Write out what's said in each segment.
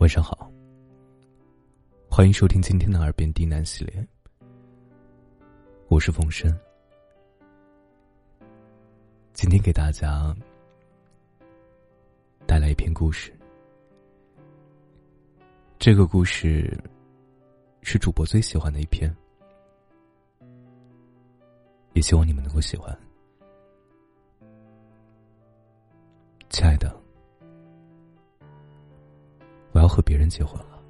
晚上好，欢迎收听今天的《耳边低喃》系列，我是冯生。今天给大家带来一篇故事，这个故事是主播最喜欢的一篇，也希望你们能够喜欢。亲爱的，我要和别人结婚了。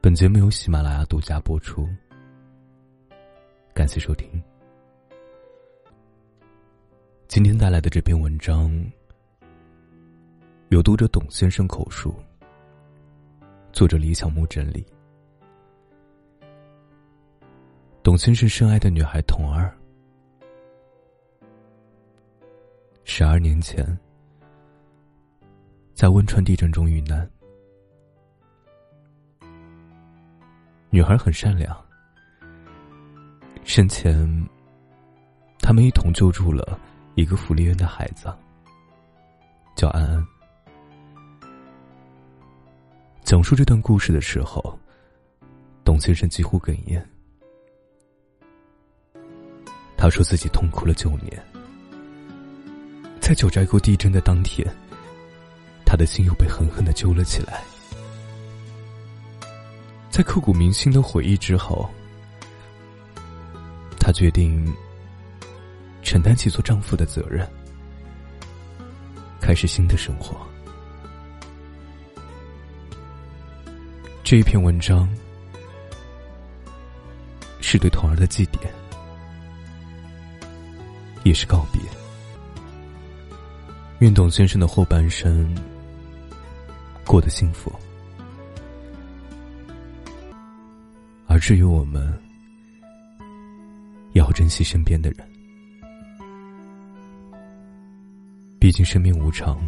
本节目由喜马拉雅独家播出，感谢收听。今天带来的这篇文章，由读者董先生口述，作者李小木整理。董先生深爱的女孩童儿。十二年前，在汶川地震中遇难。女孩很善良，生前他们一同救助了一个福利院的孩子，叫安安。讲述这段故事的时候，董先生几乎哽咽。他说自己痛哭了九年。在九寨沟地震的当天，他的心又被狠狠的揪了起来。在刻骨铭心的回忆之后，他决定承担起做丈夫的责任，开始新的生活。这一篇文章是对童儿的祭奠，也是告别。愿董先生的后半生过得幸福，而至于我们，要珍惜身边的人。毕竟生命无常，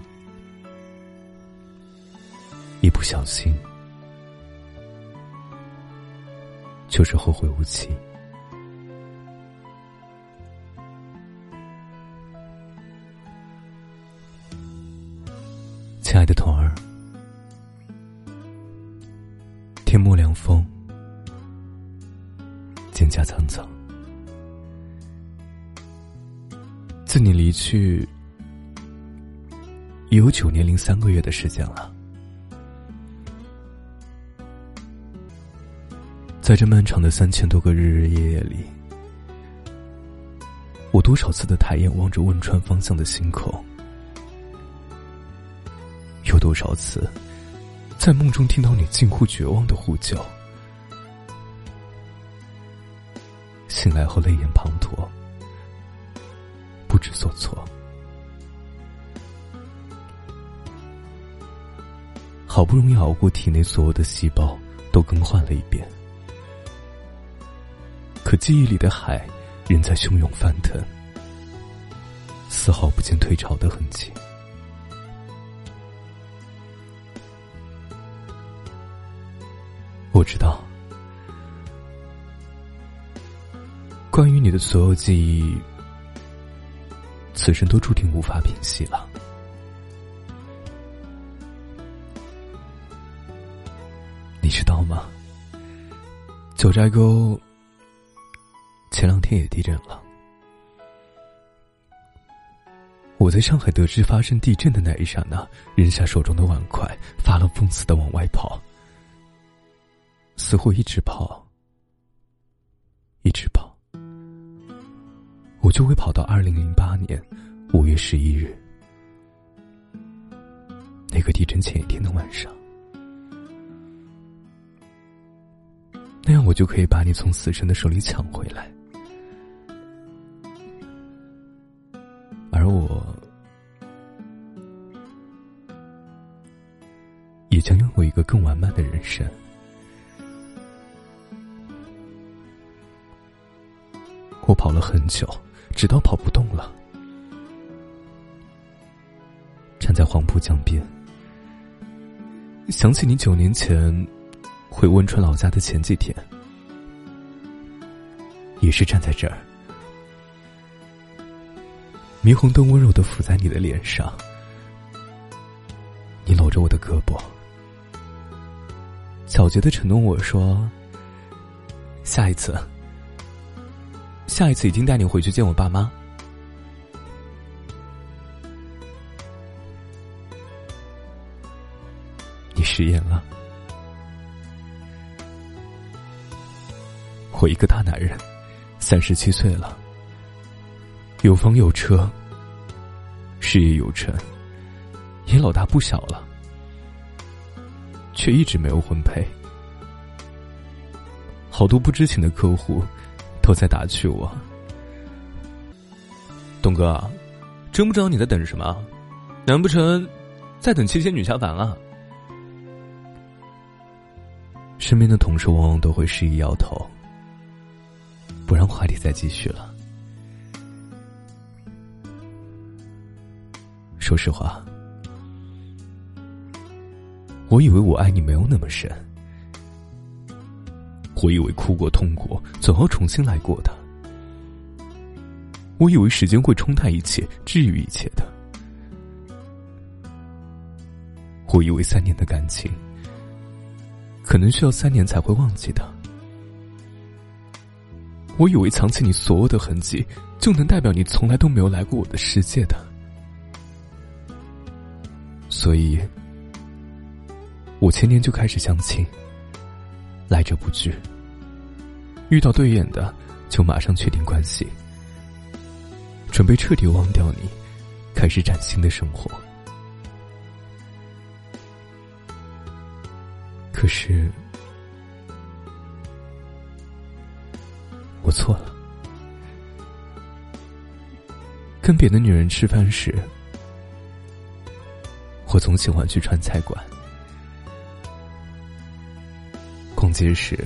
一不小心就是后会无期。去，已有九年零三个月的时间了。在这漫长的三千多个日日夜夜里，我多少次的抬眼望着汶川方向的星空。有多少次，在梦中听到你近乎绝望的呼救，醒来后泪眼滂沱，不知所措。好不容易熬过体内所有的细胞都更换了一遍，可记忆里的海仍在汹涌翻腾，丝毫不见退潮的痕迹。我知道，关于你的所有记忆，此生都注定无法平息了。知道吗？九寨沟前两天也地震了。我在上海得知发生地震的那一刹那，扔下手中的碗筷，发了疯似的往外跑。似乎一直跑，一直跑，我就会跑到二零零八年五月十一日那个地震前一天的晚上，那样我就可以把你从死神的手里抢回来，而我也将拥有一个更完满的人生。我跑了很久，直到跑不动了，站在黄浦江边，想起你九年前回汶川老家的前几天，也是站在这儿，霓虹灯温柔的抚在你的脸上，你搂着我的胳膊，皎洁的承诺我说：“下一次，下一次一定带你回去见我爸妈。”你食言了。我一个大男人，三十七岁了，有房有车，事业有成，也老大不小了，却一直没有婚配。好多不知情的客户都在打趣我：“东哥，真不知道你在等什么？难不成在等七仙女下凡啊？”身边的同事往往都会示意摇头，不让话题再继续了。说实话，我以为我爱你没有那么深，我以为哭过、痛过，总要重新来过的，我以为时间会冲淡一切、治愈一切的，我以为三年的感情。可能需要三年才会忘记的。我以为藏起你所有的痕迹，就能代表你从来都没有来过我的世界的。所以，我前年就开始相亲，来者不拒。遇到对眼的，就马上确定关系，准备彻底忘掉你，开始崭新的生活。可是，我错了。跟别的女人吃饭时，我总喜欢去川菜馆；逛街时，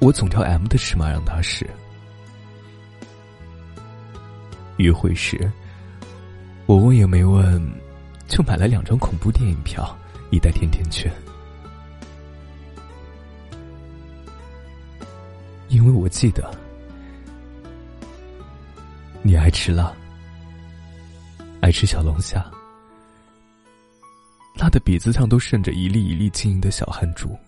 我总挑 M 的尺码让她试；约会时，我问也没问，就买了两张恐怖电影票。一袋甜甜圈，因为我记得你爱吃辣，爱吃小龙虾，辣的鼻子上都渗着一粒一粒晶莹的小汗珠。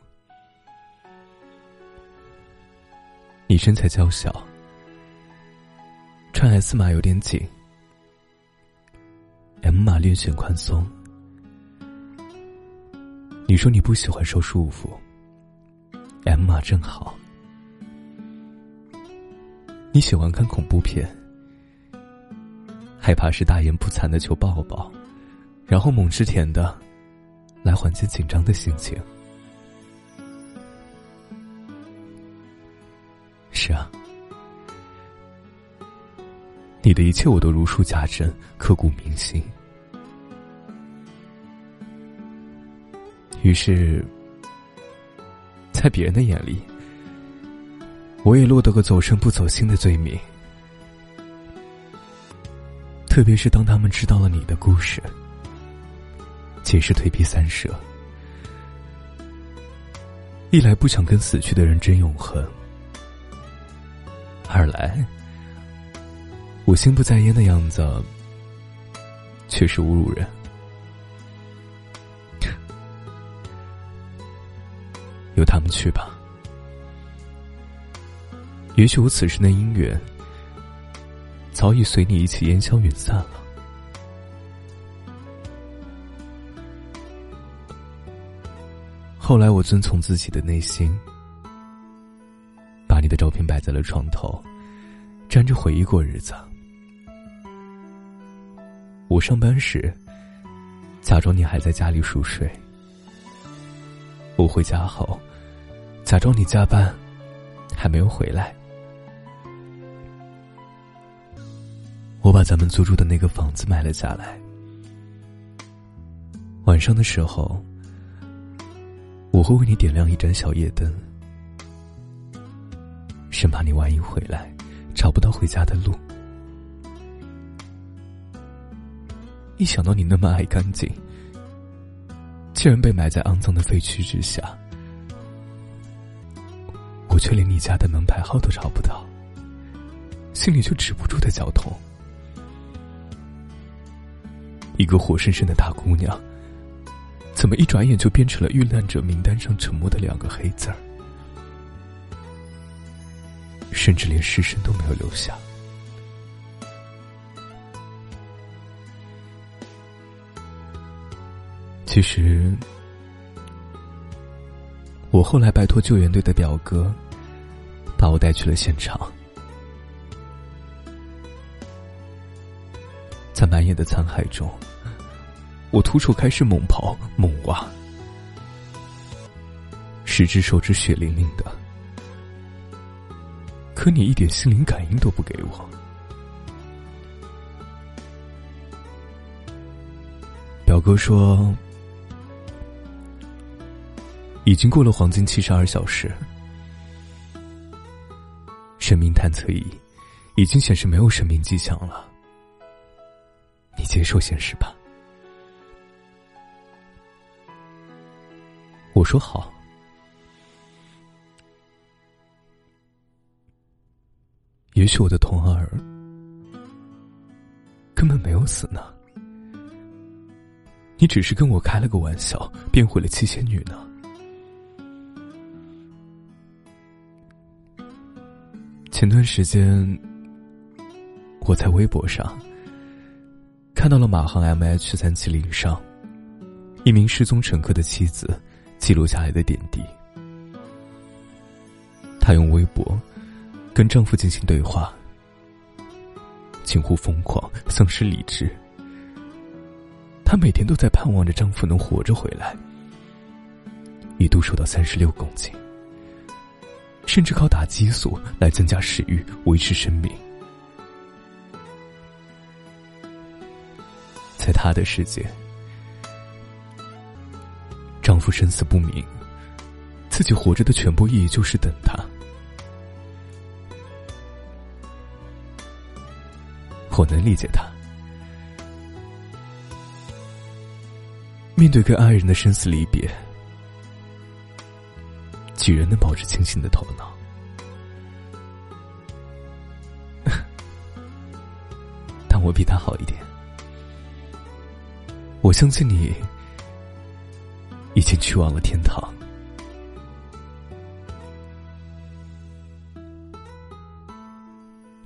你身材娇小，穿 S 码有点紧，M 码略显宽松。你说你不喜欢受束缚，M 码正好。你喜欢看恐怖片，害怕是大言不惭的求抱抱，然后猛吃甜的，来缓解紧张的心情。是啊，你的一切我都如数家珍，刻骨铭心。于是，在别人的眼里，我也落得个走肾不走心的罪名。特别是当他们知道了你的故事，皆是退避三舍。一来不想跟死去的人争永恒，二来，我心不在焉的样子，确实侮辱人。由他们去吧。也许我此时的姻缘，早已随你一起烟消云散了。后来我遵从自己的内心，把你的照片摆在了床头，沾着回忆过日子。我上班时，假装你还在家里熟睡。我回家后，假装你加班，还没有回来。我把咱们租住的那个房子买了下来。晚上的时候，我会为你点亮一盏小夜灯，生怕你万一回来找不到回家的路。一想到你那么爱干净。竟然被埋在肮脏的废墟之下，我却连你家的门牌号都找不到，心里就止不住的绞痛。一个活生生的大姑娘，怎么一转眼就变成了遇难者名单上沉默的两个黑字儿？甚至连尸身都没有留下。其实，我后来拜托救援队的表哥，把我带去了现场。在满眼的残骸中，我徒手开始猛刨猛挖，十只手指血淋淋的。可你一点心灵感应都不给我。表哥说，已经过了黄金七十二小时，生命探测仪已经显示没有生命迹象了。你接受现实吧。我说好。也许我的童儿根本没有死呢，你只是跟我开了个玩笑，变回了七仙女呢。前段时间，我在微博上看到了马航 MH 三七零上一名失踪乘客的妻子记录下来的点滴，她用微博。跟丈夫进行对话，近乎疯狂，丧失理智。她每天都在盼望着丈夫能活着回来，一度瘦到三十六公斤，甚至靠打激素来增加食欲，维持生命。在她的世界，丈夫生死不明，自己活着的全部意义就是等他。我能理解他。面对跟爱人的生死离别，几人能保持清醒的头脑？但我比他好一点。我相信你经去往了天堂，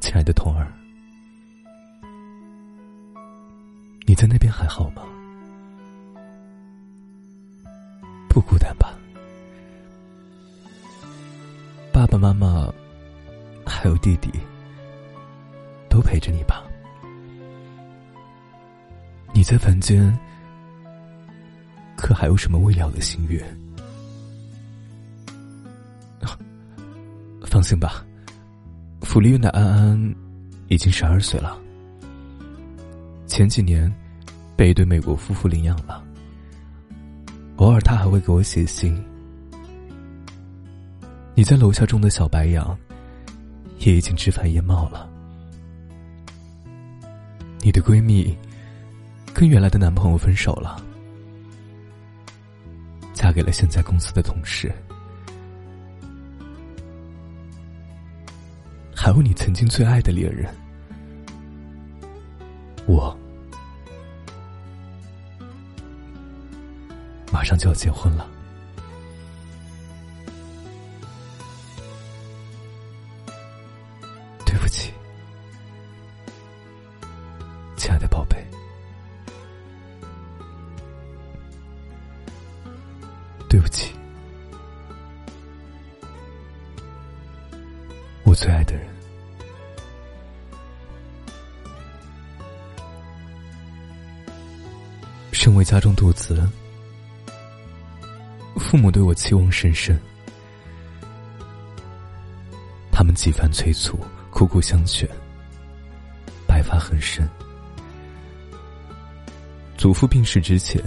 亲爱的童儿。你在那边还好吗？不孤单吧？爸爸妈妈还有弟弟都陪着你吧？你在凡间可还有什么未了的心愿？放心吧，福利院的安安已经十二岁了。前几年，被一对美国夫妇领养了。偶尔他还会给我写信。你在楼下种的小白杨，也已经枝繁叶茂了。你的闺蜜，跟原来的男朋友分手了，嫁给了现在公司的同事。还有你曾经最爱的恋人，我。马上就要结婚了，身为家中独子。父母对我期望甚深，他们几番催促，苦苦相劝，白发很深。祖父病逝之前，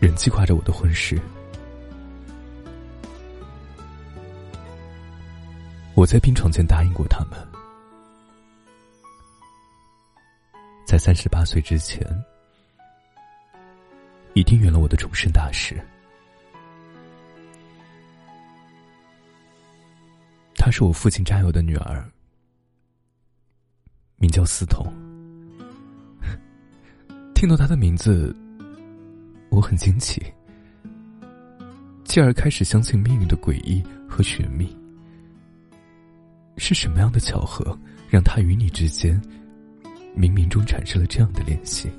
仍记挂着我的婚事。我在病床前答应过他们，在三十八岁之前，一定圆了我的终身大事。她是我父亲战友的女儿，名叫思彤。听到她的名字，我很惊奇，继而开始相信命运的诡异和玄秘。是什么样的巧合，让他与你之间冥冥中产生了这样的联系？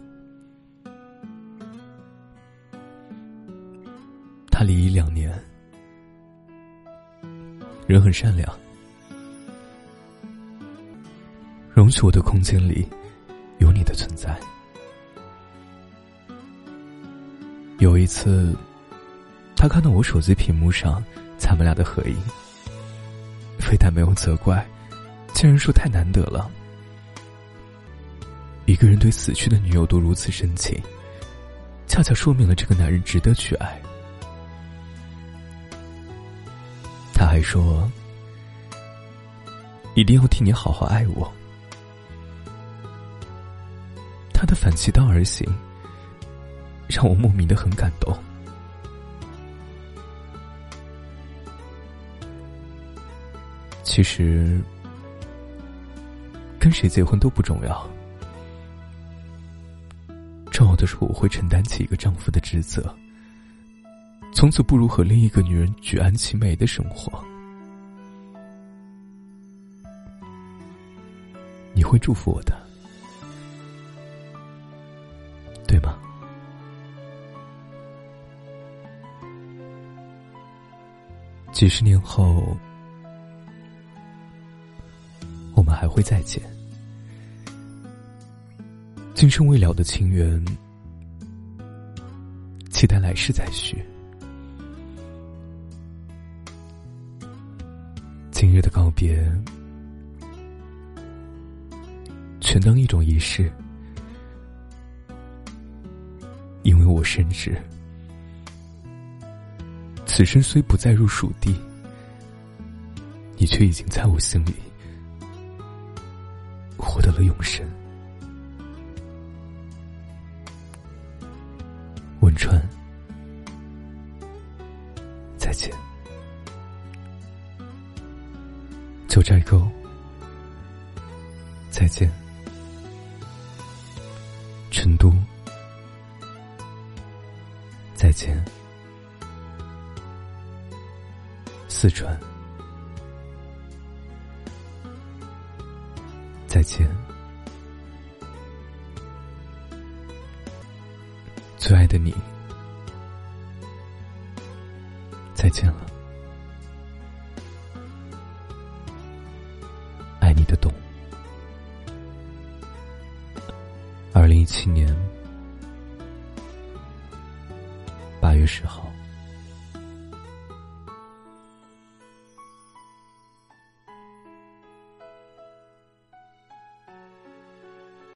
离异两年，人很善良，容许我的空间里有你的存在。有一次，他看到我手机屏幕上咱们俩的合影，非但没有责怪，竟然说太难得了。一个人对死去的女友都如此深情，恰恰说明了这个男人值得去爱。还说：“一定要替你好好爱我。”他的反其道而行。让我莫名的很感动。其实，跟谁结婚都不重要，重要的是我会承担起一个丈夫的职责，从此不如和另一个女人举案齐眉的生活。你会祝福我的，对吗？几十年后，我们还会再见。今生未了的情缘，期待来世再续。今日的告别，全当一种仪式，因为我深知。此生虽不再入蜀地，你却已经在我心里获得了永生。汶川，再见。九寨沟，再见。成都，再见。四川，再见，最爱的你，再见了，